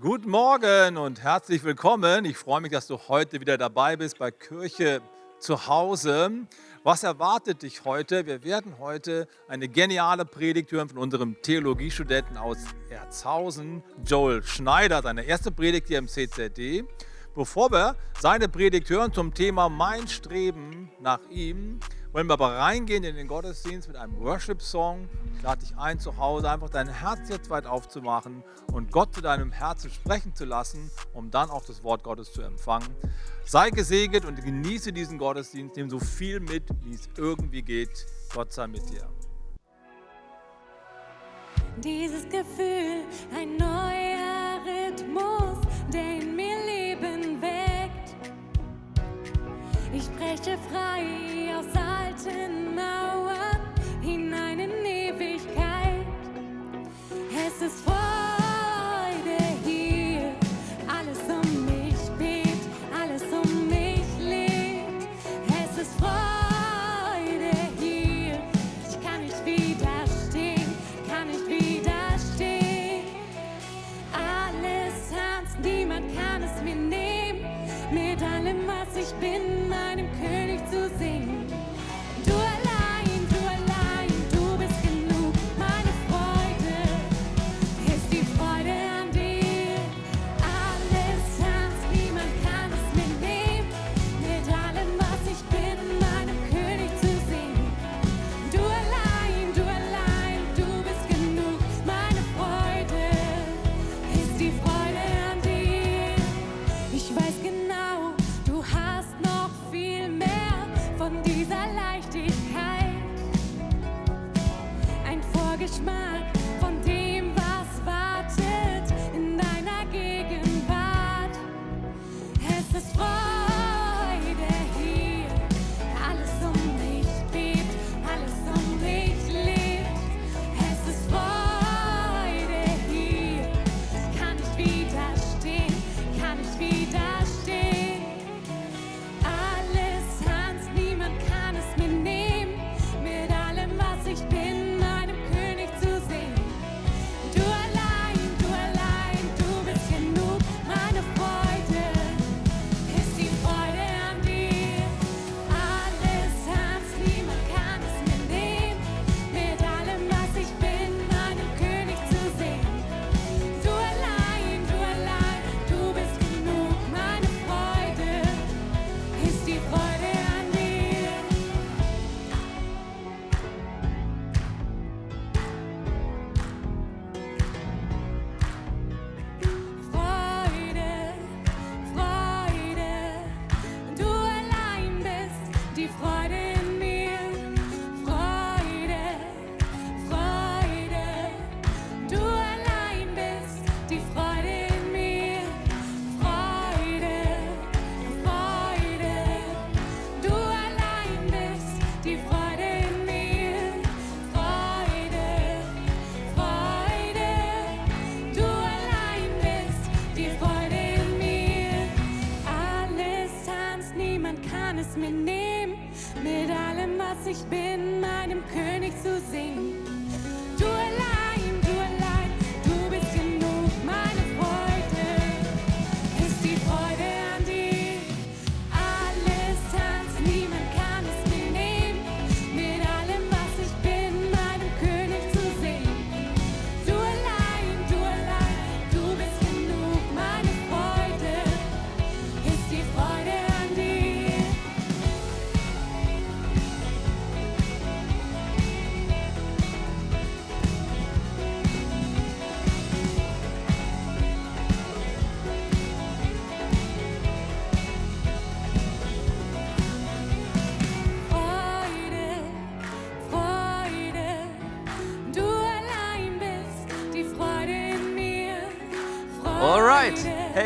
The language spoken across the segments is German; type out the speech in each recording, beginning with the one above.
Guten Morgen und herzlich willkommen. Ich freue mich, dass du heute wieder dabei bist bei Kirche zu Hause. Was erwartet dich heute? Wir werden heute eine geniale Predigt hören von unserem Theologiestudenten aus Erzhausen, Joel Schneider, seine erste Predigt hier im CZD. Bevor wir seine Predigt hören zum Thema Mein Streben nach ihm, wollen wir aber reingehen in den Gottesdienst mit einem Worship-Song. Ich lade dich ein, zu Hause einfach dein Herz jetzt weit aufzumachen und Gott zu deinem Herzen sprechen zu lassen, um dann auch das Wort Gottes zu empfangen. Sei gesegnet und genieße diesen Gottesdienst, nimm so viel mit, wie es irgendwie geht. Gott sei mit dir. Dieses Gefühl, ein neuer Rhythmus, der in mir Leben weckt. Ich spreche frei aus alten Mauern hinein in Ewigkeit. Es ist Freude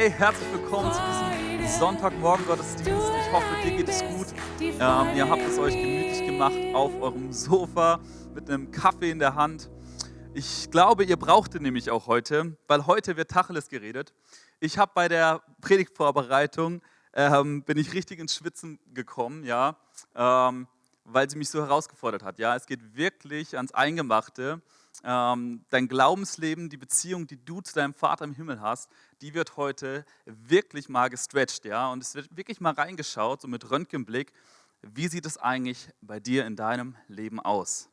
hey, herzlich willkommen zu diesem Sonntagmorgen Gottesdienst. Ich hoffe, dir geht es gut. Ähm, ihr habt es euch gemütlich gemacht auf eurem Sofa mit einem Kaffee in der Hand. Ich glaube, ihr braucht ihn nämlich auch heute, weil heute wird Tacheles geredet. Ich habe bei der Predigtvorbereitung ähm, bin ich richtig ins Schwitzen gekommen, ja. Ähm, weil sie mich so herausgefordert hat. Ja, es geht wirklich ans Eingemachte. Ähm, dein Glaubensleben, die Beziehung, die du zu deinem Vater im Himmel hast, die wird heute wirklich mal gestretched. Ja, und es wird wirklich mal reingeschaut, so mit Röntgenblick. Wie sieht es eigentlich bei dir in deinem Leben aus?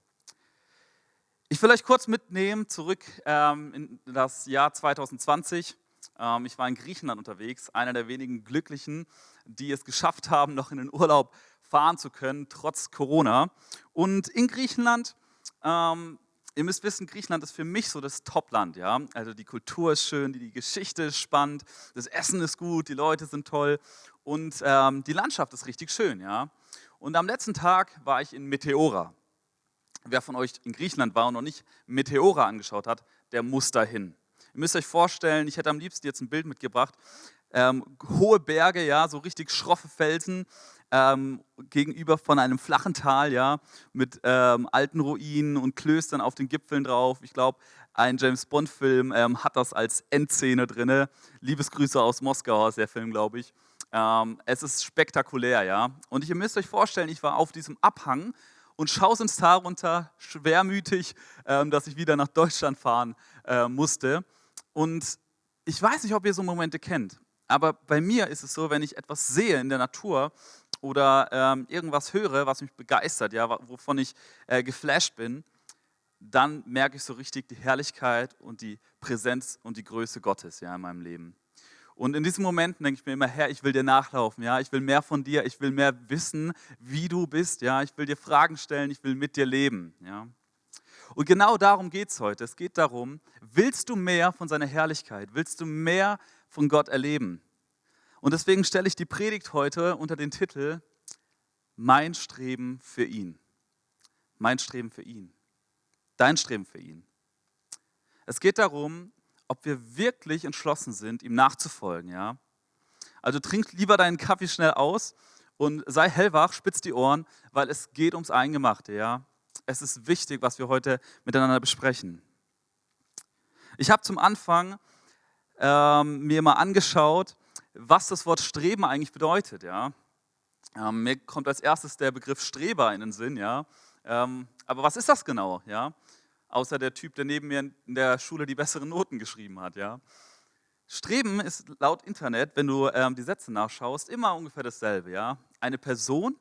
Ich will euch kurz mitnehmen zurück ähm, in das Jahr 2020. Ähm, ich war in Griechenland unterwegs, einer der wenigen Glücklichen, die es geschafft haben, noch in den Urlaub fahren zu können, trotz Corona. Und in Griechenland, ihr müsst wissen, Griechenland ist für mich so das Topland. Ja? Also die Kultur ist schön, die Geschichte ist spannend, das Essen ist gut, die Leute sind toll und ähm, die Landschaft ist richtig schön. Ja? Und am letzten Tag war ich in Meteora. Wer von euch in Griechenland war und noch nicht Meteora angeschaut hat, der muss dahin. Ihr müsst euch vorstellen, ich hätte am liebsten jetzt ein Bild mitgebracht. Ähm, hohe Berge, ja, so richtig schroffe Felsen ähm, gegenüber von einem flachen Tal, ja, mit ähm, alten Ruinen und Klöstern auf den Gipfeln drauf. Ich glaube, ein James Bond-Film ähm, hat das als Endszene drin. Liebesgrüße aus Moskau, ist der Film, glaube ich. Ähm, es ist spektakulär, ja. Und ihr müsst euch vorstellen, ich war auf diesem Abhang und schaue ins Tal runter, schwermütig, ähm, dass ich wieder nach Deutschland fahren äh, musste. Und ich weiß nicht, ob ihr so Momente kennt, aber bei mir ist es so, wenn ich etwas sehe in der Natur oder ähm, irgendwas höre, was mich begeistert, ja, wovon ich äh, geflasht bin, dann merke ich so richtig die Herrlichkeit und die Präsenz und die Größe Gottes ja, in meinem Leben. Und in diesen Momenten denke ich mir immer, Herr, ich will dir nachlaufen, ja, ich will mehr von dir, ich will mehr wissen, wie du bist, ja, ich will dir Fragen stellen, ich will mit dir leben, ja. Und genau darum geht es heute. Es geht darum, willst du mehr von seiner Herrlichkeit? Willst du mehr von Gott erleben? Und deswegen stelle ich die Predigt heute unter den Titel Mein Streben für ihn. Mein Streben für ihn. Dein Streben für ihn. Es geht darum, ob wir wirklich entschlossen sind, ihm nachzufolgen. Ja? Also trink lieber deinen Kaffee schnell aus und sei hellwach, spitz die Ohren, weil es geht ums Eingemachte. Ja? es ist wichtig, was wir heute miteinander besprechen. Ich habe zum Anfang ähm, mir mal angeschaut, was das Wort Streben eigentlich bedeutet. Ja? Ähm, mir kommt als erstes der Begriff Streber in den Sinn. Ja? Ähm, aber was ist das genau? Ja? Außer der Typ, der neben mir in der Schule die besseren Noten geschrieben hat. Ja? Streben ist laut Internet, wenn du ähm, die Sätze nachschaust, immer ungefähr dasselbe. Ja? Eine Person,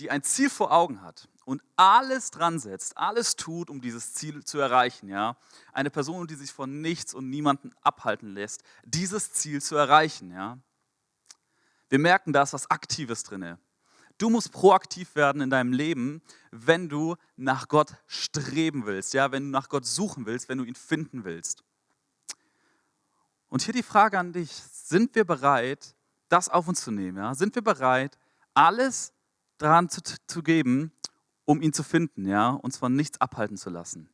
die ein Ziel vor Augen hat und alles dran setzt, alles tut, um dieses Ziel zu erreichen. Ja? Eine Person, die sich von nichts und niemanden abhalten lässt, dieses Ziel zu erreichen. Ja? Wir merken, da ist was Aktives drin. Du musst proaktiv werden in deinem Leben, wenn du nach Gott streben willst, ja? wenn du nach Gott suchen willst, wenn du ihn finden willst. Und hier die Frage an dich, sind wir bereit, das auf uns zu nehmen? Ja? Sind wir bereit, alles daran zu, zu geben, um ihn zu finden, ja, uns von nichts abhalten zu lassen.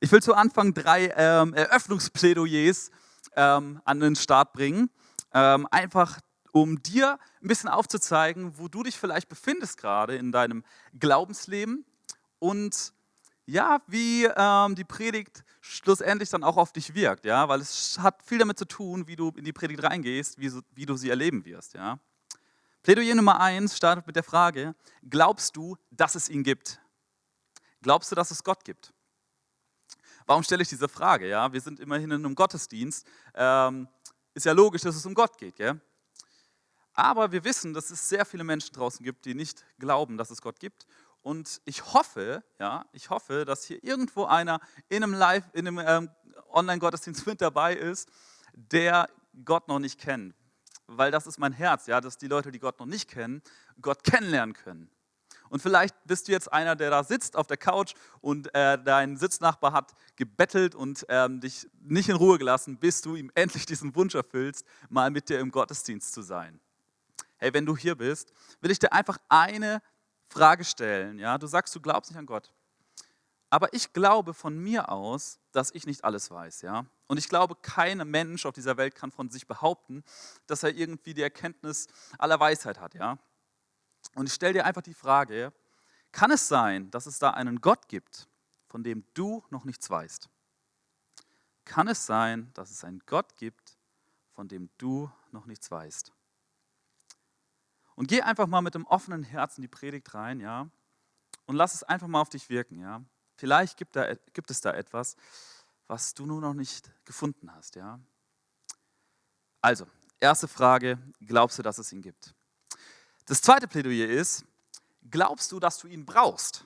Ich will zu Anfang drei ähm, Eröffnungsplädoyers ähm, an den Start bringen, ähm, einfach um dir ein bisschen aufzuzeigen, wo du dich vielleicht befindest gerade in deinem Glaubensleben und ja, wie ähm, die Predigt schlussendlich dann auch auf dich wirkt, ja, weil es hat viel damit zu tun, wie du in die Predigt reingehst, wie, wie du sie erleben wirst, ja. Plädoyer Nummer eins startet mit der Frage, glaubst du, dass es ihn gibt? Glaubst du, dass es Gott gibt? Warum stelle ich diese Frage? Ja, wir sind immerhin in einem Gottesdienst. Ähm, ist ja logisch, dass es um Gott geht. Gell? Aber wir wissen, dass es sehr viele Menschen draußen gibt, die nicht glauben, dass es Gott gibt. Und ich hoffe, ja, ich hoffe, dass hier irgendwo einer in einem Live, in einem ähm, Online-Gottesdienst mit dabei ist, der Gott noch nicht kennt, weil das ist mein Herz, ja, dass die Leute, die Gott noch nicht kennen, Gott kennenlernen können. Und vielleicht bist du jetzt einer, der da sitzt auf der Couch und äh, dein Sitznachbar hat gebettelt und ähm, dich nicht in Ruhe gelassen, bis du ihm endlich diesen Wunsch erfüllst, mal mit dir im Gottesdienst zu sein. Hey, wenn du hier bist, will ich dir einfach eine Frage stellen. Ja? Du sagst, du glaubst nicht an Gott. Aber ich glaube von mir aus, dass ich nicht alles weiß. Ja? Und ich glaube, kein Mensch auf dieser Welt kann von sich behaupten, dass er irgendwie die Erkenntnis aller Weisheit hat. Ja? Und ich stelle dir einfach die Frage, kann es sein, dass es da einen Gott gibt, von dem du noch nichts weißt? Kann es sein, dass es einen Gott gibt, von dem du noch nichts weißt? Und geh einfach mal mit dem offenen Herzen die Predigt rein, ja? und lass es einfach mal auf dich wirken. Ja? Vielleicht gibt, da, gibt es da etwas, was du nur noch nicht gefunden hast. Ja? Also, erste Frage, glaubst du, dass es ihn gibt? Das zweite Plädoyer ist, glaubst du, dass du ihn brauchst?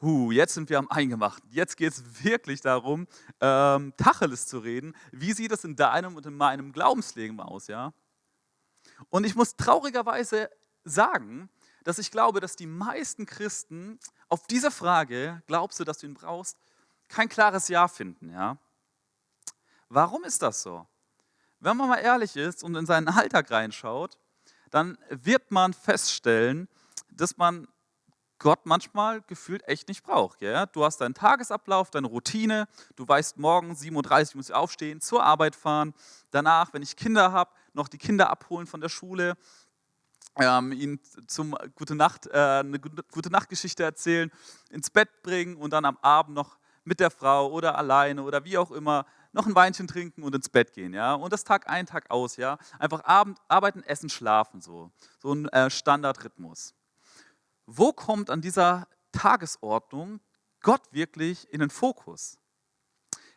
Huh, jetzt sind wir am Eingemachten. Jetzt geht es wirklich darum, ähm, Tacheles zu reden. Wie sieht es in deinem und in meinem Glaubensleben aus? Ja? Und ich muss traurigerweise sagen, dass ich glaube, dass die meisten Christen auf diese Frage, glaubst du, dass du ihn brauchst, kein klares Ja finden. Ja? Warum ist das so? Wenn man mal ehrlich ist und in seinen Alltag reinschaut, dann wird man feststellen, dass man Gott manchmal gefühlt echt nicht braucht. Ja? Du hast deinen Tagesablauf, deine Routine, du weißt, morgen 7.30 Uhr muss ich aufstehen, zur Arbeit fahren, danach, wenn ich Kinder habe, noch die Kinder abholen von der Schule, ähm, ihnen zum gute Nacht, äh, eine gute Nachtgeschichte erzählen, ins Bett bringen und dann am Abend noch mit der Frau oder alleine oder wie auch immer noch ein Weinchen trinken und ins Bett gehen, ja. Und das Tag ein, Tag aus, ja. Einfach Abend, arbeiten, essen, schlafen, so. So ein äh, Standardrhythmus. Wo kommt an dieser Tagesordnung Gott wirklich in den Fokus?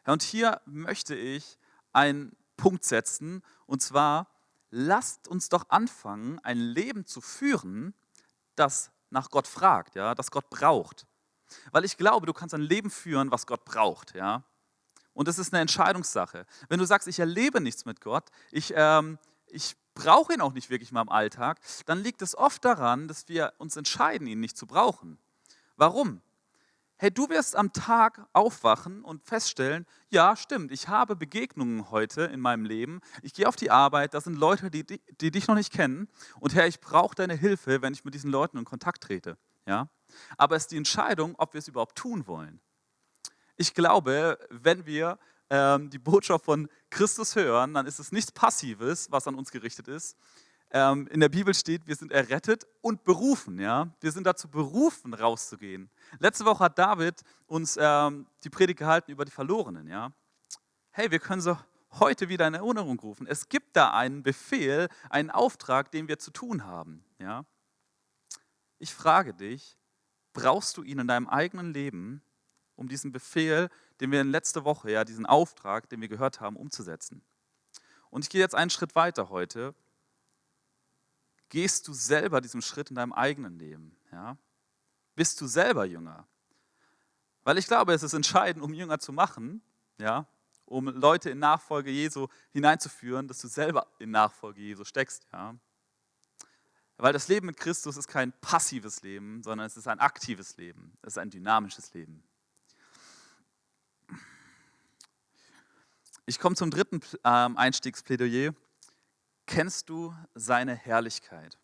Ja, und hier möchte ich einen Punkt setzen, und zwar, lasst uns doch anfangen, ein Leben zu führen, das nach Gott fragt, ja, das Gott braucht. Weil ich glaube, du kannst ein Leben führen, was Gott braucht, ja. Und das ist eine Entscheidungssache. Wenn du sagst, ich erlebe nichts mit Gott, ich, ähm, ich brauche ihn auch nicht wirklich mal im Alltag, dann liegt es oft daran, dass wir uns entscheiden, ihn nicht zu brauchen. Warum? Hey, du wirst am Tag aufwachen und feststellen, ja, stimmt, ich habe Begegnungen heute in meinem Leben. Ich gehe auf die Arbeit, da sind Leute, die, die, die dich noch nicht kennen. Und Herr, ich brauche deine Hilfe, wenn ich mit diesen Leuten in Kontakt trete. Ja? Aber es ist die Entscheidung, ob wir es überhaupt tun wollen. Ich glaube, wenn wir ähm, die Botschaft von Christus hören, dann ist es nichts Passives, was an uns gerichtet ist, ähm, in der Bibel steht, wir sind errettet und berufen. Ja? Wir sind dazu berufen, rauszugehen. Letzte Woche hat David uns ähm, die Predigt gehalten über die Verlorenen. Ja? Hey, wir können sie heute wieder in Erinnerung rufen. Es gibt da einen Befehl, einen Auftrag, den wir zu tun haben. Ja? Ich frage dich, brauchst du ihn in deinem eigenen Leben, um diesen Befehl, den wir in letzter Woche, ja, diesen Auftrag, den wir gehört haben, umzusetzen? Und ich gehe jetzt einen Schritt weiter heute Gehst du selber diesen Schritt in deinem eigenen Leben? Ja? Bist du selber Jünger? Weil ich glaube, es ist entscheidend, um Jünger zu machen, ja, um Leute in Nachfolge Jesu hineinzuführen, dass du selber in Nachfolge Jesu steckst. Ja. Weil das Leben mit Christus ist kein passives Leben, sondern es ist ein aktives Leben. Es ist ein dynamisches Leben. Ich komme zum dritten ähm, Einstiegsplädoyer kennst du seine Herrlichkeit?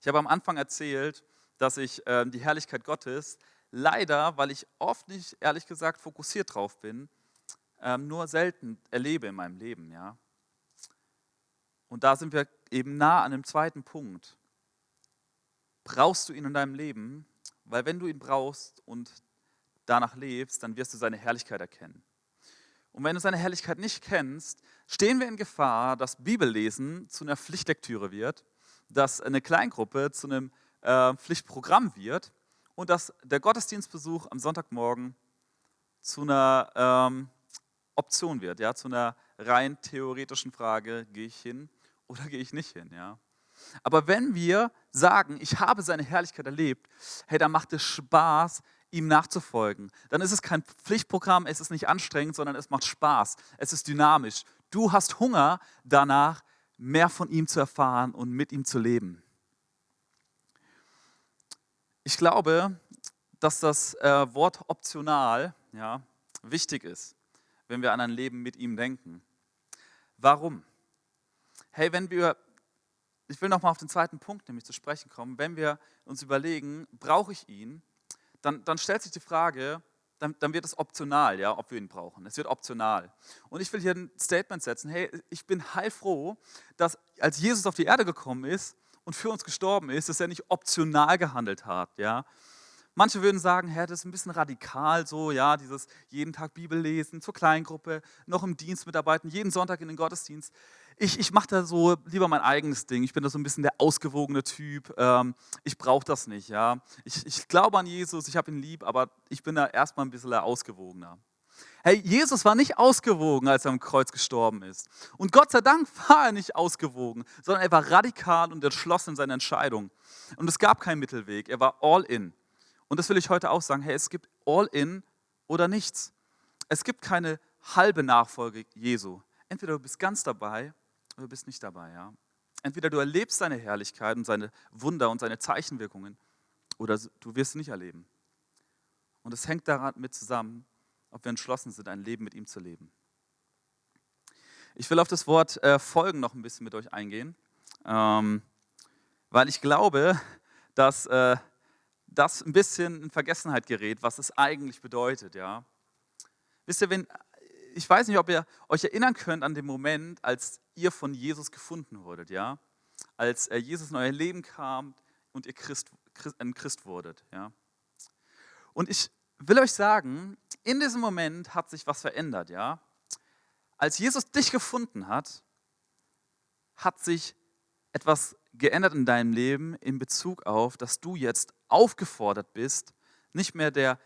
Ich habe am Anfang erzählt, dass ich äh, die Herrlichkeit Gottes leider, weil ich oft nicht, ehrlich gesagt, fokussiert drauf bin, ähm, nur selten erlebe in meinem Leben. Ja? Und da sind wir eben nah an dem zweiten Punkt. Brauchst du ihn in deinem Leben? Weil wenn du ihn brauchst und danach lebst, dann wirst du seine Herrlichkeit erkennen. Und wenn du seine Herrlichkeit nicht kennst, stehen wir in Gefahr, dass Bibellesen zu einer Pflichtlektüre wird, dass eine Kleingruppe zu einem äh, Pflichtprogramm wird und dass der Gottesdienstbesuch am Sonntagmorgen zu einer ähm, Option wird, ja, zu einer rein theoretischen Frage, gehe ich hin oder gehe ich nicht hin, ja. Aber wenn wir sagen, ich habe seine Herrlichkeit erlebt, hey, dann macht es Spaß, ihm nachzufolgen. Dann ist es kein Pflichtprogramm, es ist nicht anstrengend, sondern es macht Spaß, es ist dynamisch. Du hast Hunger danach, mehr von ihm zu erfahren und mit ihm zu leben. Ich glaube, dass das äh, Wort optional ja, wichtig ist, wenn wir an ein Leben mit ihm denken. Warum? Hey, wenn wir, ich will nochmal auf den zweiten Punkt nämlich zu sprechen kommen, wenn wir uns überlegen, brauche ich ihn, dann, dann stellt sich die Frage, dann, dann, wird es optional, ja, ob wir ihn brauchen. Es wird optional. Und ich will hier ein Statement setzen, hey, ich bin heilfroh, dass als Jesus auf die Erde gekommen ist und für uns gestorben ist, dass er nicht optional gehandelt hat, ja. Manche würden sagen, Herr, das ist ein bisschen radikal so, ja, dieses jeden Tag Bibel lesen, zur Kleingruppe, noch im Dienst mitarbeiten, jeden Sonntag in den Gottesdienst. Ich, ich mache da so lieber mein eigenes Ding. Ich bin da so ein bisschen der ausgewogene Typ. Ähm, ich brauche das nicht. Ja? Ich, ich glaube an Jesus, ich habe ihn lieb, aber ich bin da erstmal ein bisschen ausgewogener. Hey, Jesus war nicht ausgewogen, als er am Kreuz gestorben ist. Und Gott sei Dank war er nicht ausgewogen, sondern er war radikal und entschlossen in seiner Entscheidung. Und es gab keinen Mittelweg, er war all in. Und das will ich heute auch sagen, hey, es gibt all in oder nichts. Es gibt keine halbe Nachfolge Jesu. Entweder du bist ganz dabei oder du bist nicht dabei. Ja? Entweder du erlebst seine Herrlichkeit und seine Wunder und seine Zeichenwirkungen oder du wirst sie nicht erleben. Und es hängt daran mit zusammen, ob wir entschlossen sind, ein Leben mit ihm zu leben. Ich will auf das Wort äh, Folgen noch ein bisschen mit euch eingehen, ähm, weil ich glaube, dass äh, das ein bisschen in Vergessenheit gerät, was es eigentlich bedeutet. Ja? Wisst ihr, wenn, ich weiß nicht, ob ihr euch erinnern könnt an den Moment, als ihr von Jesus gefunden wurdet, ja? als äh, Jesus in euer Leben kam und ihr Christ, Christ, ein Christ wurdet. Ja? Und ich will euch sagen, in diesem Moment hat sich was verändert, ja. Als Jesus dich gefunden hat, hat sich etwas geändert in deinem Leben in Bezug auf, dass du jetzt aufgefordert bist, nicht mehr der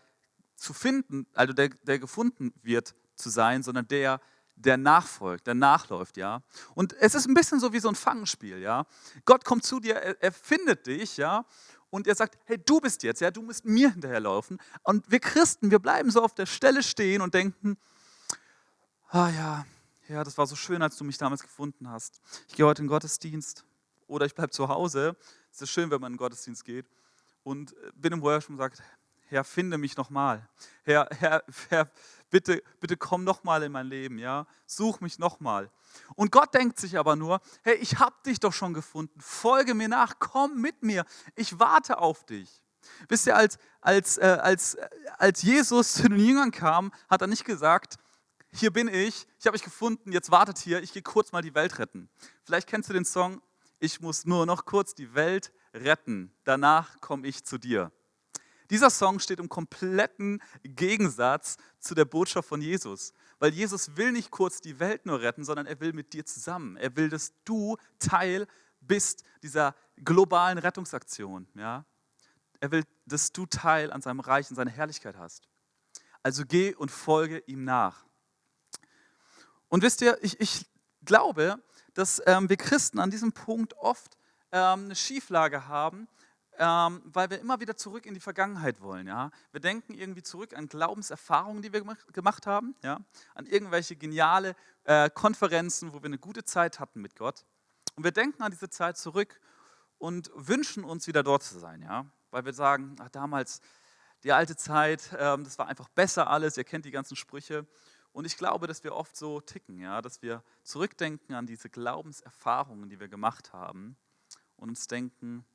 zu finden, also der, der gefunden wird zu sein, sondern der, der nachfolgt, der nachläuft, ja. Und es ist ein bisschen so wie so ein Fangenspiel, ja. Gott kommt zu dir, er, er findet dich, ja, und er sagt, hey, du bist jetzt, ja, du musst mir hinterherlaufen. Und wir Christen, wir bleiben so auf der Stelle stehen und denken, ah ja, ja, das war so schön, als du mich damals gefunden hast. Ich gehe heute in den Gottesdienst oder ich bleibe zu Hause. Es ist schön, wenn man in den Gottesdienst geht und bin im Worship und sagt, Herr, finde mich nochmal. Herr, Herr, Herr, bitte, bitte komm nochmal in mein Leben, ja? Such mich nochmal. Und Gott denkt sich aber nur, hey, ich habe dich doch schon gefunden, folge mir nach, komm mit mir, ich warte auf dich. Wisst ihr, als, als, äh, als, äh, als Jesus zu den Jüngern kam, hat er nicht gesagt, hier bin ich, ich habe mich gefunden, jetzt wartet hier, ich gehe kurz mal die Welt retten. Vielleicht kennst du den Song, ich muss nur noch kurz die Welt retten, danach komme ich zu dir. Dieser Song steht im kompletten Gegensatz zu der Botschaft von Jesus. Weil Jesus will nicht kurz die Welt nur retten, sondern er will mit dir zusammen. Er will, dass du Teil bist dieser globalen Rettungsaktion. Ja? Er will, dass du Teil an seinem Reich und seiner Herrlichkeit hast. Also geh und folge ihm nach. Und wisst ihr, ich, ich glaube, dass ähm, wir Christen an diesem Punkt oft ähm, eine Schieflage haben, ähm, weil wir immer wieder zurück in die Vergangenheit wollen. Ja? Wir denken irgendwie zurück an Glaubenserfahrungen, die wir gemacht haben, ja? an irgendwelche geniale äh, Konferenzen, wo wir eine gute Zeit hatten mit Gott. Und wir denken an diese Zeit zurück und wünschen uns wieder dort zu sein, ja? weil wir sagen, ach, damals die alte Zeit, ähm, das war einfach besser alles, ihr kennt die ganzen Sprüche. Und ich glaube, dass wir oft so ticken, ja? dass wir zurückdenken an diese Glaubenserfahrungen, die wir gemacht haben und uns denken,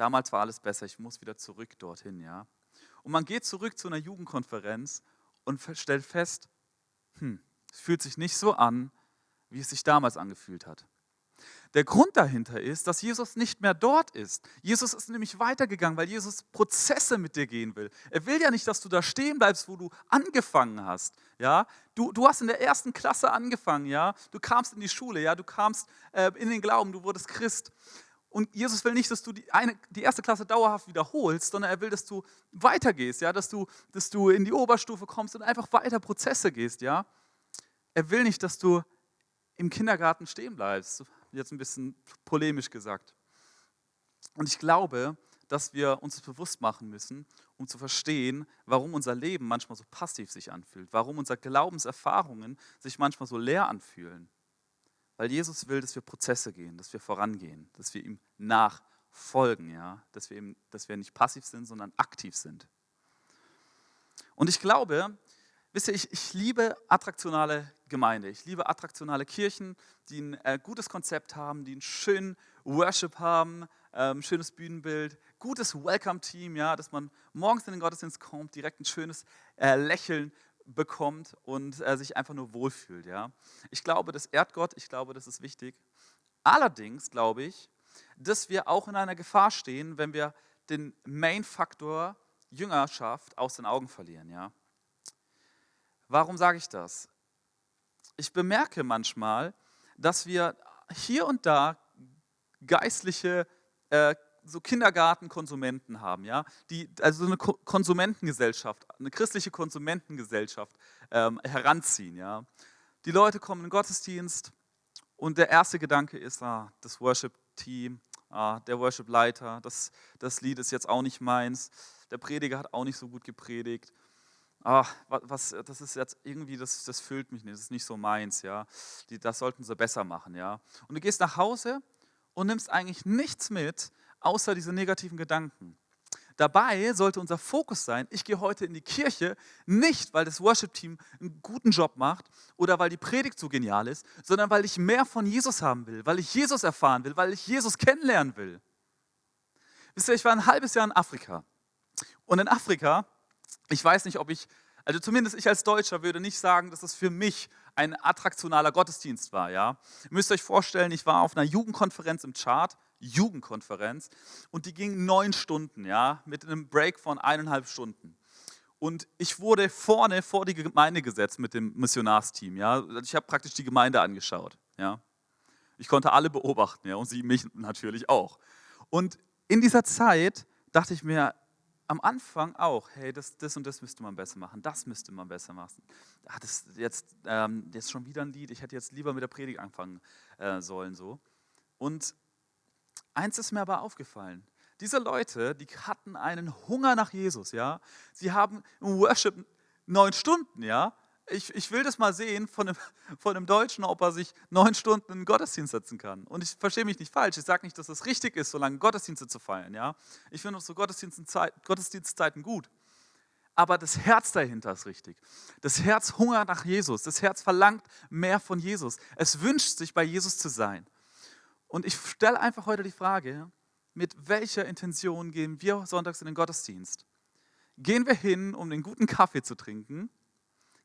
damals war alles besser, ich muss wieder zurück dorthin, ja. Und man geht zurück zu einer Jugendkonferenz und stellt fest, hm, es fühlt sich nicht so an, wie es sich damals angefühlt hat. Der Grund dahinter ist, dass Jesus nicht mehr dort ist. Jesus ist nämlich weitergegangen, weil Jesus Prozesse mit dir gehen will. Er will ja nicht, dass du da stehen bleibst, wo du angefangen hast. Ja? Du, du hast in der ersten Klasse angefangen, ja? du kamst in die Schule, ja? du kamst äh, in den Glauben, du wurdest Christ. Und Jesus will nicht, dass du die, eine, die erste Klasse dauerhaft wiederholst, sondern er will, dass du weitergehst, ja? dass, du, dass du in die Oberstufe kommst und einfach weiter Prozesse gehst. Ja? Er will nicht, dass du im Kindergarten stehen bleibst, jetzt ein bisschen polemisch gesagt. Und ich glaube, dass wir uns das bewusst machen müssen, um zu verstehen, warum unser Leben manchmal so passiv sich anfühlt, warum unsere Glaubenserfahrungen sich manchmal so leer anfühlen. Weil Jesus will, dass wir Prozesse gehen, dass wir vorangehen, dass wir ihm nachfolgen, ja? dass, wir ihm, dass wir nicht passiv sind, sondern aktiv sind. Und ich glaube, wisst ihr, ich, ich liebe attraktionale Gemeinde. Ich liebe attraktionale Kirchen, die ein äh, gutes Konzept haben, die einen schönen Worship haben, ähm, schönes Bühnenbild, gutes Welcome-Team, ja, dass man morgens in den Gottesdienst kommt, direkt ein schönes äh, Lächeln bekommt und äh, sich einfach nur wohlfühlt. Ja? Ich glaube, das ehrt Gott, ich glaube, das ist wichtig. Allerdings glaube ich, dass wir auch in einer Gefahr stehen, wenn wir den Main-Faktor Jüngerschaft aus den Augen verlieren. Ja? Warum sage ich das? Ich bemerke manchmal, dass wir hier und da geistliche äh, so Kindergartenkonsumenten haben, ja, die also eine Ko Konsumentengesellschaft, eine christliche Konsumentengesellschaft ähm, heranziehen, ja. Die Leute kommen in den Gottesdienst und der erste Gedanke ist, ah, das Worship-Team, ah, der Worship-Leiter, das, das Lied ist jetzt auch nicht meins, der Prediger hat auch nicht so gut gepredigt. Ah, was, das ist jetzt irgendwie, das, das füllt mich nicht, das ist nicht so meins, ja. Die, das sollten sie besser machen, ja. Und du gehst nach Hause und nimmst eigentlich nichts mit, außer diese negativen Gedanken. Dabei sollte unser Fokus sein, ich gehe heute in die Kirche, nicht weil das Worship-Team einen guten Job macht oder weil die Predigt so genial ist, sondern weil ich mehr von Jesus haben will, weil ich Jesus erfahren will, weil ich Jesus kennenlernen will. Wisst ihr, ich war ein halbes Jahr in Afrika. Und in Afrika, ich weiß nicht, ob ich, also zumindest ich als Deutscher würde nicht sagen, dass es für mich ein attraktionaler Gottesdienst war. Ja? Ihr müsst euch vorstellen, ich war auf einer Jugendkonferenz im Chart, Jugendkonferenz, und die ging neun Stunden, ja, mit einem Break von eineinhalb Stunden. Und ich wurde vorne vor die Gemeinde gesetzt mit dem Missionarsteam. Ja. Ich habe praktisch die Gemeinde angeschaut. Ja. Ich konnte alle beobachten ja, und sie mich natürlich auch. Und in dieser Zeit dachte ich mir, am Anfang auch, hey, das, das und das müsste man besser machen, das müsste man besser machen. Ach, das jetzt, ähm, jetzt schon wieder ein Lied, ich hätte jetzt lieber mit der Predigt anfangen äh, sollen. so. Und eins ist mir aber aufgefallen. Diese Leute, die hatten einen Hunger nach Jesus, ja. Sie haben im Worship neun Stunden, ja ich, ich will das mal sehen von einem, von einem Deutschen, ob er sich neun Stunden in den Gottesdienst setzen kann. Und ich verstehe mich nicht falsch. Ich sage nicht, dass es richtig ist, so lange Gottesdienste zu feiern. Ja? Ich finde auch so Gottesdienstzeiten gut. Aber das Herz dahinter ist richtig. Das Herz hungert nach Jesus. Das Herz verlangt mehr von Jesus. Es wünscht sich, bei Jesus zu sein. Und ich stelle einfach heute die Frage, mit welcher Intention gehen wir sonntags in den Gottesdienst? Gehen wir hin, um den guten Kaffee zu trinken?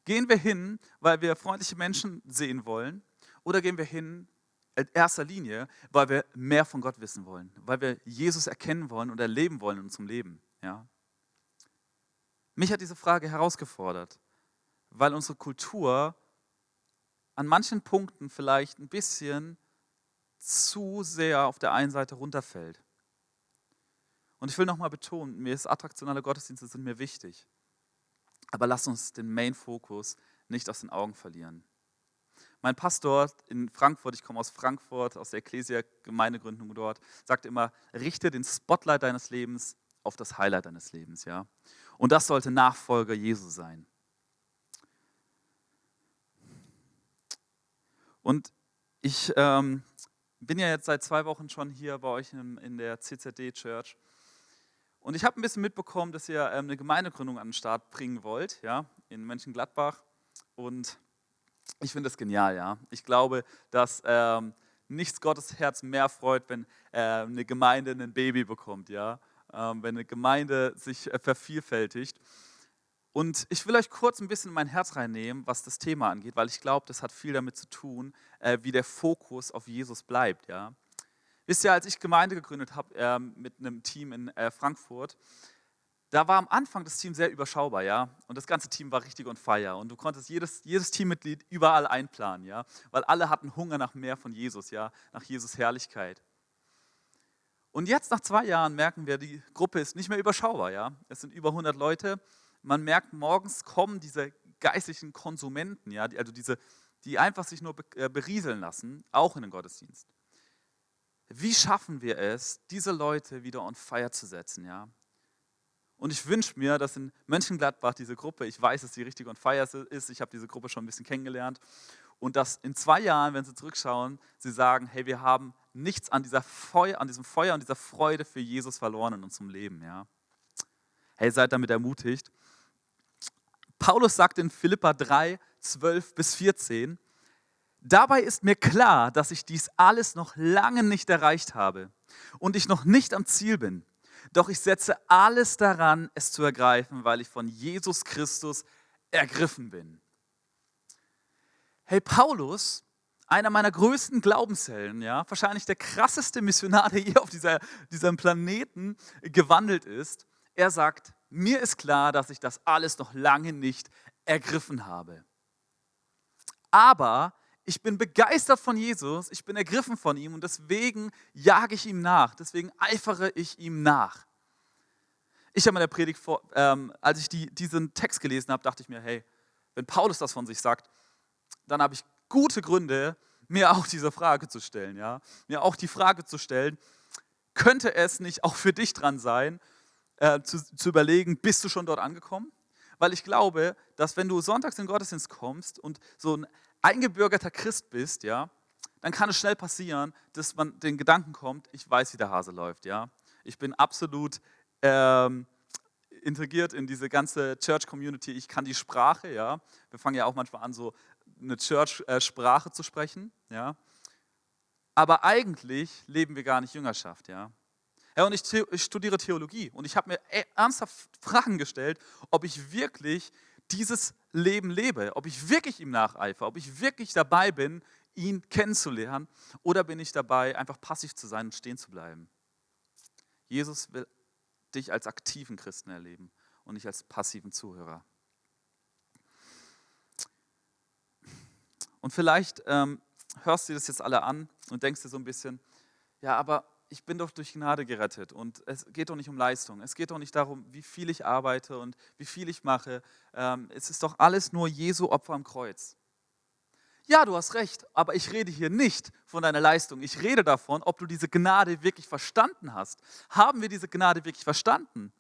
Gehen wir hin, weil wir freundliche Menschen sehen wollen? Oder gehen wir hin in erster Linie, weil wir mehr von Gott wissen wollen? Weil wir Jesus erkennen wollen und erleben wollen in unserem Leben? Ja? Mich hat diese Frage herausgefordert, weil unsere Kultur an manchen Punkten vielleicht ein bisschen zu sehr auf der einen Seite runterfällt. Und ich will nochmal betonen, mir ist attraktionale Gottesdienste sind mir wichtig. Aber lass uns den Main-Fokus nicht aus den Augen verlieren. Mein Pastor in Frankfurt, ich komme aus Frankfurt, aus der Ecclesia Gemeindegründung dort, sagt immer, richte den Spotlight deines Lebens auf das Highlight deines Lebens. Ja? Und das sollte Nachfolger Jesu sein. Und ich ähm, bin ja jetzt seit zwei Wochen schon hier bei euch in, in der CZD Church und ich habe ein bisschen mitbekommen, dass ihr ähm, eine Gemeindegründung an den Start bringen wollt, ja, in Mönchengladbach. Und ich finde das genial, ja. Ich glaube, dass ähm, nichts Gottes Herz mehr freut, wenn äh, eine Gemeinde ein Baby bekommt, ja. Ähm, wenn eine Gemeinde sich äh, vervielfältigt. Und ich will euch kurz ein bisschen in mein Herz reinnehmen, was das Thema angeht, weil ich glaube, das hat viel damit zu tun, äh, wie der Fokus auf Jesus bleibt, ja. Wisst ihr, als ich Gemeinde gegründet habe äh, mit einem Team in äh, Frankfurt, da war am Anfang das Team sehr überschaubar, ja. Und das ganze Team war richtig on fire. Und du konntest jedes, jedes Teammitglied überall einplanen, ja. Weil alle hatten Hunger nach mehr von Jesus, ja. Nach Jesus Herrlichkeit. Und jetzt nach zwei Jahren merken wir, die Gruppe ist nicht mehr überschaubar, ja. Es sind über 100 Leute. Man merkt, morgens kommen diese geistlichen Konsumenten, ja. Also diese, die einfach sich nur äh, berieseln lassen, auch in den Gottesdienst wie schaffen wir es, diese Leute wieder on fire zu setzen, ja? Und ich wünsche mir, dass in Mönchengladbach diese Gruppe, ich weiß, dass sie richtig on fire ist, ich habe diese Gruppe schon ein bisschen kennengelernt, und dass in zwei Jahren, wenn sie zurückschauen, sie sagen, hey, wir haben nichts an, dieser Feuer, an diesem Feuer und dieser Freude für Jesus verloren in unserem Leben, ja? Hey, seid damit ermutigt. Paulus sagt in Philippa 3, 12 bis 14, Dabei ist mir klar, dass ich dies alles noch lange nicht erreicht habe und ich noch nicht am Ziel bin. Doch ich setze alles daran, es zu ergreifen, weil ich von Jesus Christus ergriffen bin. Hey, Paulus, einer meiner größten Glaubenshelden, ja, wahrscheinlich der krasseste Missionar, der hier auf dieser, diesem Planeten gewandelt ist, er sagt, mir ist klar, dass ich das alles noch lange nicht ergriffen habe. Aber ich bin begeistert von Jesus, ich bin ergriffen von ihm und deswegen jage ich ihm nach, deswegen eifere ich ihm nach. Ich habe in der Predigt, vor, ähm, als ich die, diesen Text gelesen habe, dachte ich mir, hey, wenn Paulus das von sich sagt, dann habe ich gute Gründe, mir auch diese Frage zu stellen. Ja? Mir auch die Frage zu stellen, könnte es nicht auch für dich dran sein, äh, zu, zu überlegen, bist du schon dort angekommen? Weil ich glaube, dass wenn du sonntags in den Gottesdienst kommst und so ein eingebürgerter Christ bist, ja, dann kann es schnell passieren, dass man den Gedanken kommt, ich weiß, wie der Hase läuft, ja. Ich bin absolut ähm, integriert in diese ganze Church-Community. Ich kann die Sprache, ja. Wir fangen ja auch manchmal an, so eine Church-Sprache zu sprechen, ja. Aber eigentlich leben wir gar nicht Jüngerschaft, ja. Ja, und ich, ich studiere Theologie und ich habe mir e-, ernsthaft Fragen gestellt, ob ich wirklich dieses Leben lebe, ob ich wirklich ihm nacheifere, ob ich wirklich dabei bin, ihn kennenzulernen oder bin ich dabei, einfach passiv zu sein und stehen zu bleiben. Jesus will dich als aktiven Christen erleben und nicht als passiven Zuhörer. Und vielleicht ähm, hörst du das jetzt alle an und denkst dir so ein bisschen, ja, aber ich bin doch durch Gnade gerettet und es geht doch nicht um Leistung. Es geht doch nicht darum, wie viel ich arbeite und wie viel ich mache. Ähm, es ist doch alles nur Jesu Opfer am Kreuz. Ja, du hast recht, aber ich rede hier nicht von deiner Leistung. Ich rede davon, ob du diese Gnade wirklich verstanden hast. Haben wir diese Gnade wirklich verstanden?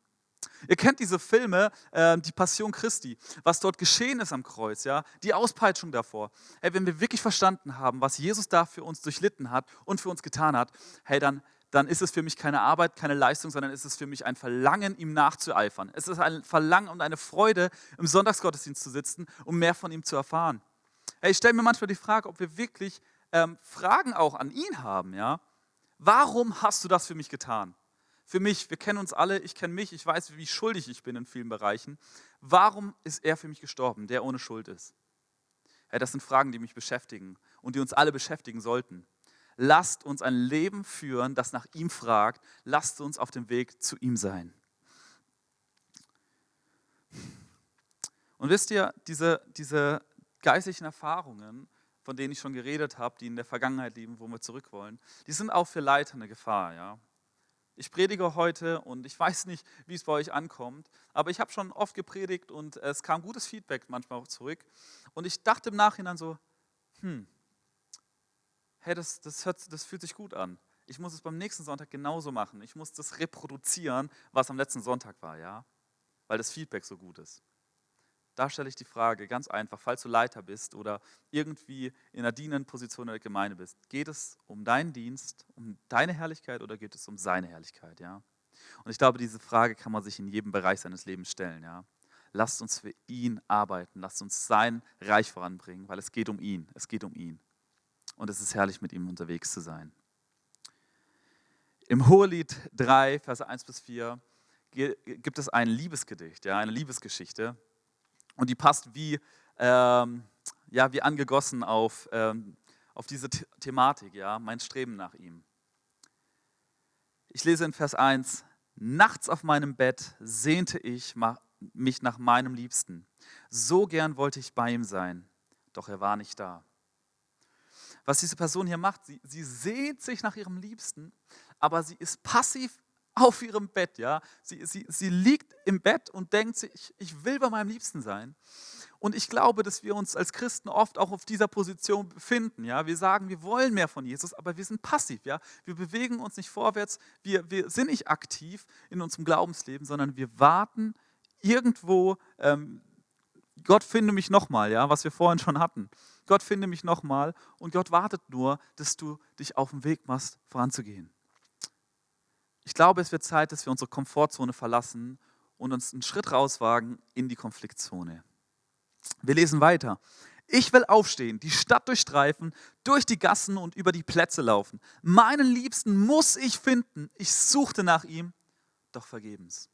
Ihr kennt diese Filme, äh, die Passion Christi, was dort geschehen ist am Kreuz, ja, die Auspeitschung davor. Hey, wenn wir wirklich verstanden haben, was Jesus da für uns durchlitten hat und für uns getan hat, hey, dann, dann ist es für mich keine Arbeit, keine Leistung, sondern ist es für mich ein Verlangen, ihm nachzueifern. Es ist ein Verlangen und eine Freude, im Sonntagsgottesdienst zu sitzen, um mehr von ihm zu erfahren. Hey, ich stelle mir manchmal die Frage, ob wir wirklich ähm, Fragen auch an ihn haben, ja. Warum hast du das für mich getan? Für mich, wir kennen uns alle, ich kenne mich, ich weiß, wie schuldig ich bin in vielen Bereichen. Warum ist er für mich gestorben, der ohne Schuld ist? Hey, das sind Fragen, die mich beschäftigen und die uns alle beschäftigen sollten. Lasst uns ein Leben führen, das nach ihm fragt. Lasst uns auf dem Weg zu ihm sein. Und wisst ihr, diese, diese geistlichen Erfahrungen, von denen ich schon geredet habe, die in der Vergangenheit liegen, wo wir zurück wollen, die sind auch für Leiter eine Gefahr. Ja? Ich predige heute und ich weiß nicht, wie es bei euch ankommt, aber ich habe schon oft gepredigt und es kam gutes Feedback manchmal auch zurück. Und ich dachte im Nachhinein so, hm, hey, das, das, hört, das fühlt sich gut an. Ich muss es beim nächsten Sonntag genauso machen. Ich muss das reproduzieren, was am letzten Sonntag war, ja, weil das Feedback so gut ist. Da stelle ich die Frage ganz einfach, falls du Leiter bist oder irgendwie in einer dienenden Position in der Gemeinde bist, geht es um deinen Dienst, um deine Herrlichkeit oder geht es um seine Herrlichkeit, ja? Und ich glaube, diese Frage kann man sich in jedem Bereich seines Lebens stellen, ja? Lasst uns für ihn arbeiten, lasst uns sein Reich voranbringen, weil es geht um ihn, es geht um ihn. Und es ist herrlich, mit ihm unterwegs zu sein. Im Hohelied 3, Verse 1 bis 4 gibt es ein Liebesgedicht, ja, eine Liebesgeschichte. Und die passt wie, ähm, ja, wie angegossen auf, ähm, auf diese The Thematik, ja, mein Streben nach ihm. Ich lese in Vers 1, nachts auf meinem Bett sehnte ich mich nach meinem Liebsten. So gern wollte ich bei ihm sein, doch er war nicht da. Was diese Person hier macht, sie, sie sehnt sich nach ihrem Liebsten, aber sie ist passiv auf ihrem Bett, ja. Sie, sie, sie liegt im Bett und denkt sich, ich, will bei meinem Liebsten sein. Und ich glaube, dass wir uns als Christen oft auch auf dieser Position befinden. Ja? Wir sagen, wir wollen mehr von Jesus, aber wir sind passiv. Ja? Wir bewegen uns nicht vorwärts, wir, wir sind nicht aktiv in unserem Glaubensleben, sondern wir warten irgendwo, ähm, Gott finde mich nochmal, ja? was wir vorhin schon hatten. Gott finde mich nochmal und Gott wartet nur, dass du dich auf den Weg machst, voranzugehen. Ich glaube, es wird Zeit, dass wir unsere Komfortzone verlassen und uns einen Schritt rauswagen in die Konfliktzone. Wir lesen weiter. Ich will aufstehen, die Stadt durchstreifen, durch die Gassen und über die Plätze laufen. Meinen Liebsten muss ich finden. Ich suchte nach ihm, doch vergebens.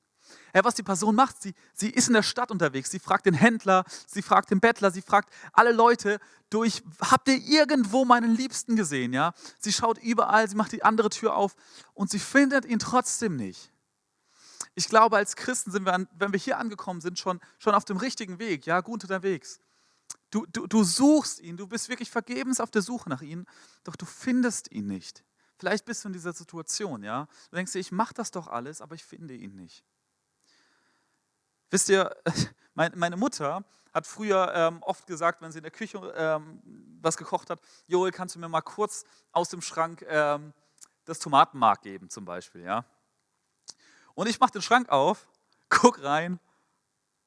Ja, was die Person macht, sie, sie ist in der Stadt unterwegs, sie fragt den Händler, sie fragt den Bettler, sie fragt alle Leute durch, habt ihr irgendwo meinen Liebsten gesehen? Ja? Sie schaut überall, sie macht die andere Tür auf und sie findet ihn trotzdem nicht. Ich glaube, als Christen sind wir, wenn wir hier angekommen sind, schon, schon auf dem richtigen Weg, ja, gut unterwegs. Du, du, du suchst ihn, du bist wirklich vergebens auf der Suche nach ihm, doch du findest ihn nicht. Vielleicht bist du in dieser Situation, ja. Du denkst dir, ich mache das doch alles, aber ich finde ihn nicht. Wisst ihr, meine Mutter hat früher ähm, oft gesagt, wenn sie in der Küche ähm, was gekocht hat, Joel, kannst du mir mal kurz aus dem Schrank ähm, das Tomatenmark geben zum Beispiel, ja. Und ich mache den Schrank auf, guck rein,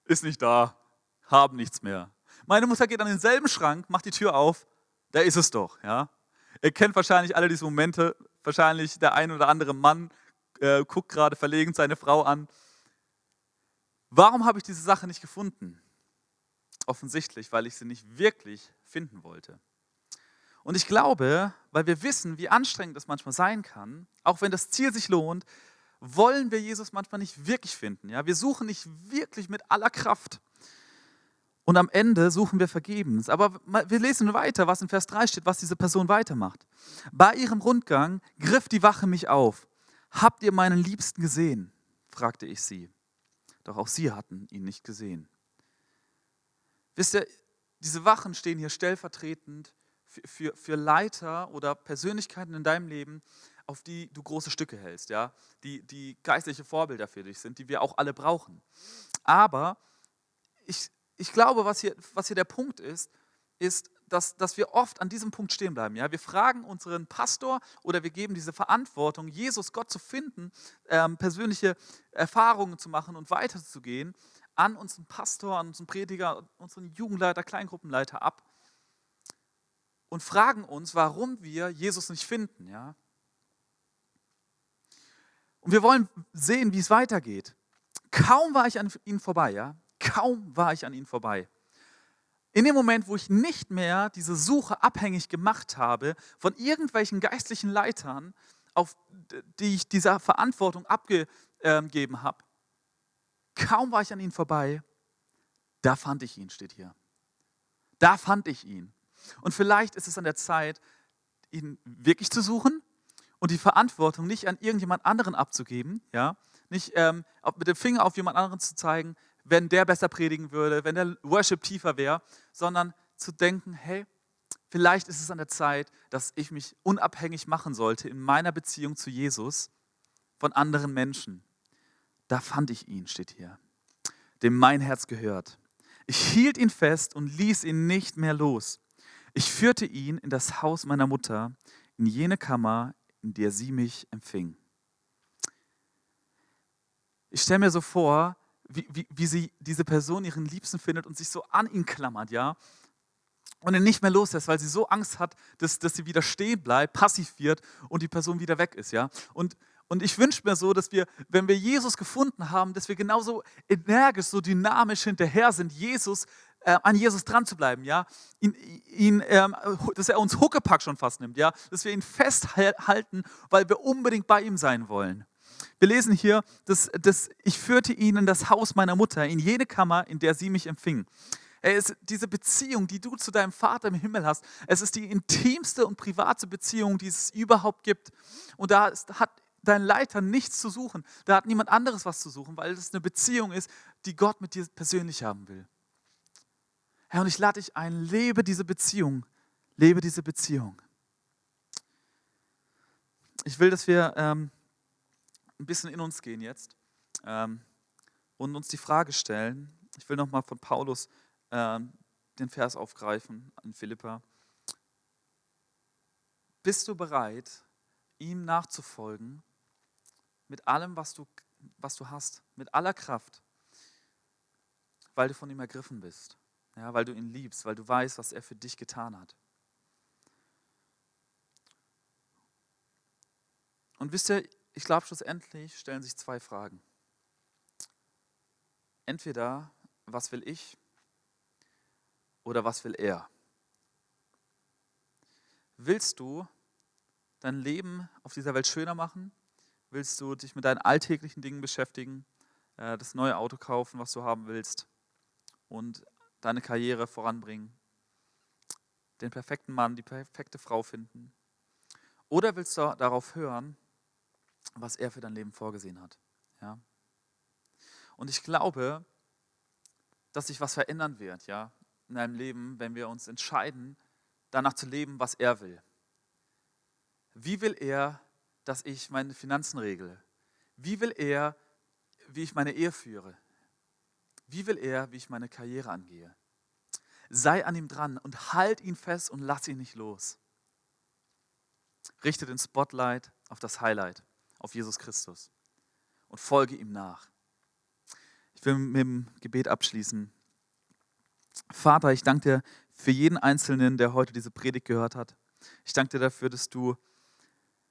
ist nicht da, haben nichts mehr. Meine Mutter geht an denselben Schrank, macht die Tür auf, da ist es doch, ja. Ihr kennt wahrscheinlich alle diese Momente, wahrscheinlich der ein oder andere Mann äh, guckt gerade verlegen seine Frau an. Warum habe ich diese Sache nicht gefunden? Offensichtlich, weil ich sie nicht wirklich finden wollte. Und ich glaube, weil wir wissen, wie anstrengend es manchmal sein kann, auch wenn das Ziel sich lohnt, wollen wir Jesus manchmal nicht wirklich finden. Ja? Wir suchen nicht wirklich mit aller Kraft. Und am Ende suchen wir vergebens. Aber wir lesen weiter, was in Vers 3 steht, was diese Person weitermacht. Bei ihrem Rundgang griff die Wache mich auf. Habt ihr meinen Liebsten gesehen? fragte ich sie. Doch auch sie hatten ihn nicht gesehen. Wisst ihr, diese Wachen stehen hier stellvertretend für, für, für Leiter oder Persönlichkeiten in deinem Leben, auf die du große Stücke hältst, ja? die, die geistliche Vorbilder für dich sind, die wir auch alle brauchen. Aber ich, ich glaube, was hier, was hier der Punkt ist, ist, dass, dass wir oft an diesem Punkt stehen bleiben. Ja? Wir fragen unseren Pastor oder wir geben diese Verantwortung, Jesus, Gott zu finden, ähm, persönliche Erfahrungen zu machen und weiterzugehen, an unseren Pastor, an unseren Prediger, unseren Jugendleiter, Kleingruppenleiter ab und fragen uns, warum wir Jesus nicht finden. Ja? Und wir wollen sehen, wie es weitergeht. Kaum war ich an ihnen vorbei, ja, kaum war ich an ihnen vorbei. In dem Moment, wo ich nicht mehr diese Suche abhängig gemacht habe von irgendwelchen geistlichen Leitern, auf die ich diese Verantwortung abgegeben habe, kaum war ich an ihnen vorbei, da fand ich ihn, steht hier. Da fand ich ihn. Und vielleicht ist es an der Zeit, ihn wirklich zu suchen und die Verantwortung nicht an irgendjemand anderen abzugeben, ja, nicht ähm, mit dem Finger auf jemand anderen zu zeigen, wenn der besser predigen würde, wenn der Worship tiefer wäre, sondern zu denken, hey, vielleicht ist es an der Zeit, dass ich mich unabhängig machen sollte in meiner Beziehung zu Jesus von anderen Menschen. Da fand ich ihn, steht hier, dem mein Herz gehört. Ich hielt ihn fest und ließ ihn nicht mehr los. Ich führte ihn in das Haus meiner Mutter, in jene Kammer, in der sie mich empfing. Ich stelle mir so vor, wie, wie, wie sie diese Person ihren Liebsten findet und sich so an ihn klammert, ja. Und ihn nicht mehr loslässt, weil sie so Angst hat, dass, dass sie wieder stehen bleibt, passiv wird und die Person wieder weg ist, ja. Und, und ich wünsche mir so, dass wir, wenn wir Jesus gefunden haben, dass wir genauso energisch, so dynamisch hinterher sind, Jesus, äh, an Jesus dran zu bleiben, ja. Ihn, ihn, ähm, dass er uns Huckepack schon fast nimmt, ja. Dass wir ihn festhalten, weil wir unbedingt bei ihm sein wollen. Wir lesen hier, dass, dass ich führte ihn in das Haus meiner Mutter, in jene Kammer, in der sie mich empfing. Es ist diese Beziehung, die du zu deinem Vater im Himmel hast, es ist die intimste und private Beziehung, die es überhaupt gibt. Und da hat dein Leiter nichts zu suchen. Da hat niemand anderes was zu suchen, weil es eine Beziehung ist, die Gott mit dir persönlich haben will. Herr, und ich lade dich ein, lebe diese Beziehung. Lebe diese Beziehung. Ich will, dass wir ähm, ein bisschen in uns gehen jetzt ähm, und uns die Frage stellen. Ich will nochmal von Paulus ähm, den Vers aufgreifen an Philippa. Bist du bereit, ihm nachzufolgen mit allem, was du, was du hast, mit aller Kraft, weil du von ihm ergriffen bist, ja, weil du ihn liebst, weil du weißt, was er für dich getan hat. Und wisst ihr, ich glaube, schlussendlich stellen sich zwei Fragen. Entweder, was will ich oder was will er? Willst du dein Leben auf dieser Welt schöner machen? Willst du dich mit deinen alltäglichen Dingen beschäftigen, äh, das neue Auto kaufen, was du haben willst und deine Karriere voranbringen? Den perfekten Mann, die perfekte Frau finden? Oder willst du darauf hören, was er für dein Leben vorgesehen hat. Ja? Und ich glaube, dass sich was verändern wird. Ja? in deinem Leben, wenn wir uns entscheiden, danach zu leben, was er will. Wie will er, dass ich meine Finanzen regle? Wie will er, wie ich meine Ehe führe? Wie will er, wie ich meine Karriere angehe? Sei an ihm dran und halt ihn fest und lass ihn nicht los. Richte den Spotlight auf das Highlight, auf Jesus Christus und folge ihm nach. Ich will mit dem Gebet abschließen. Vater, ich danke dir für jeden Einzelnen, der heute diese Predigt gehört hat. Ich danke dir dafür, dass du,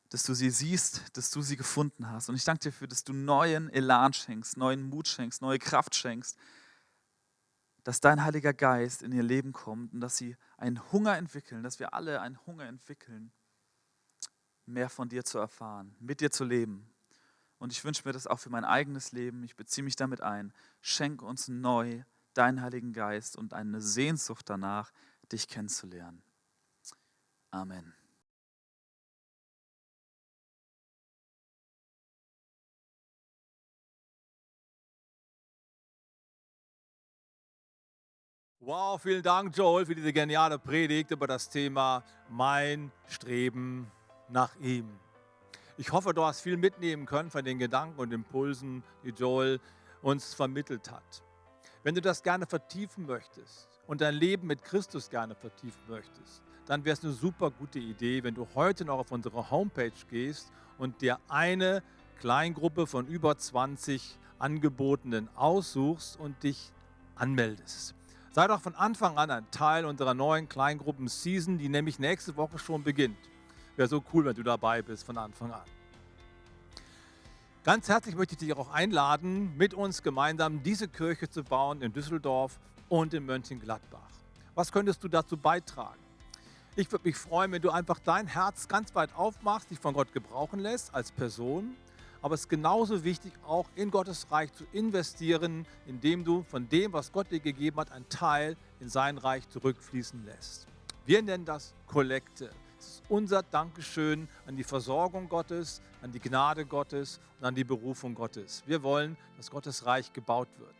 dass du sie siehst, dass du sie gefunden hast. Und ich danke dir dafür, dass du neuen Elan schenkst, neuen Mut schenkst, neue Kraft schenkst, dass dein Heiliger Geist in ihr Leben kommt und dass sie einen Hunger entwickeln, dass wir alle einen Hunger entwickeln, mehr von dir zu erfahren, mit dir zu leben. Und ich wünsche mir das auch für mein eigenes Leben. Ich beziehe mich damit ein. Schenk uns neu deinen Heiligen Geist und eine Sehnsucht danach, dich kennenzulernen. Amen. Wow, vielen Dank, Joel, für diese geniale Predigt über das Thema Mein Streben nach ihm. Ich hoffe, du hast viel mitnehmen können von den Gedanken und Impulsen, die Joel uns vermittelt hat. Wenn du das gerne vertiefen möchtest und dein Leben mit Christus gerne vertiefen möchtest, dann wäre es eine super gute Idee, wenn du heute noch auf unsere Homepage gehst und dir eine Kleingruppe von über 20 Angebotenen aussuchst und dich anmeldest. Sei doch von Anfang an ein Teil unserer neuen Kleingruppen-Season, die nämlich nächste Woche schon beginnt. Wäre so cool, wenn du dabei bist von Anfang an. Ganz herzlich möchte ich dich auch einladen, mit uns gemeinsam diese Kirche zu bauen in Düsseldorf und in Mönchengladbach. Was könntest du dazu beitragen? Ich würde mich freuen, wenn du einfach dein Herz ganz weit aufmachst, dich von Gott gebrauchen lässt als Person. Aber es ist genauso wichtig, auch in Gottes Reich zu investieren, indem du von dem, was Gott dir gegeben hat, einen Teil in sein Reich zurückfließen lässt. Wir nennen das Kollekte. Es ist unser Dankeschön an die Versorgung Gottes, an die Gnade Gottes und an die Berufung Gottes. Wir wollen, dass Gottes Reich gebaut wird.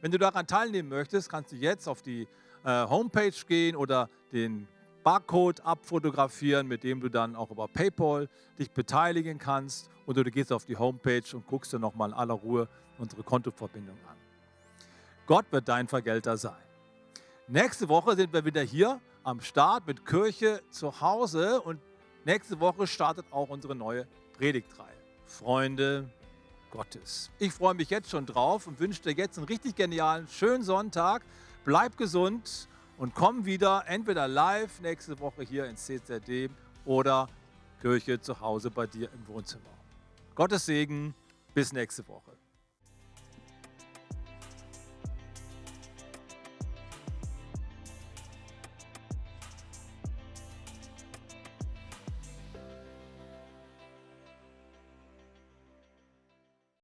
Wenn du daran teilnehmen möchtest, kannst du jetzt auf die äh, Homepage gehen oder den Barcode abfotografieren, mit dem du dann auch über PayPal dich beteiligen kannst. Oder du gehst auf die Homepage und guckst dir nochmal in aller Ruhe unsere Kontoverbindung an. Gott wird dein Vergelter sein. Nächste Woche sind wir wieder hier am Start mit Kirche zu Hause und nächste Woche startet auch unsere neue Predigtreihe. Freunde Gottes. Ich freue mich jetzt schon drauf und wünsche dir jetzt einen richtig genialen, schönen Sonntag. Bleib gesund und komm wieder entweder live nächste Woche hier ins CZD oder Kirche zu Hause bei dir im Wohnzimmer. Gottes Segen, bis nächste Woche.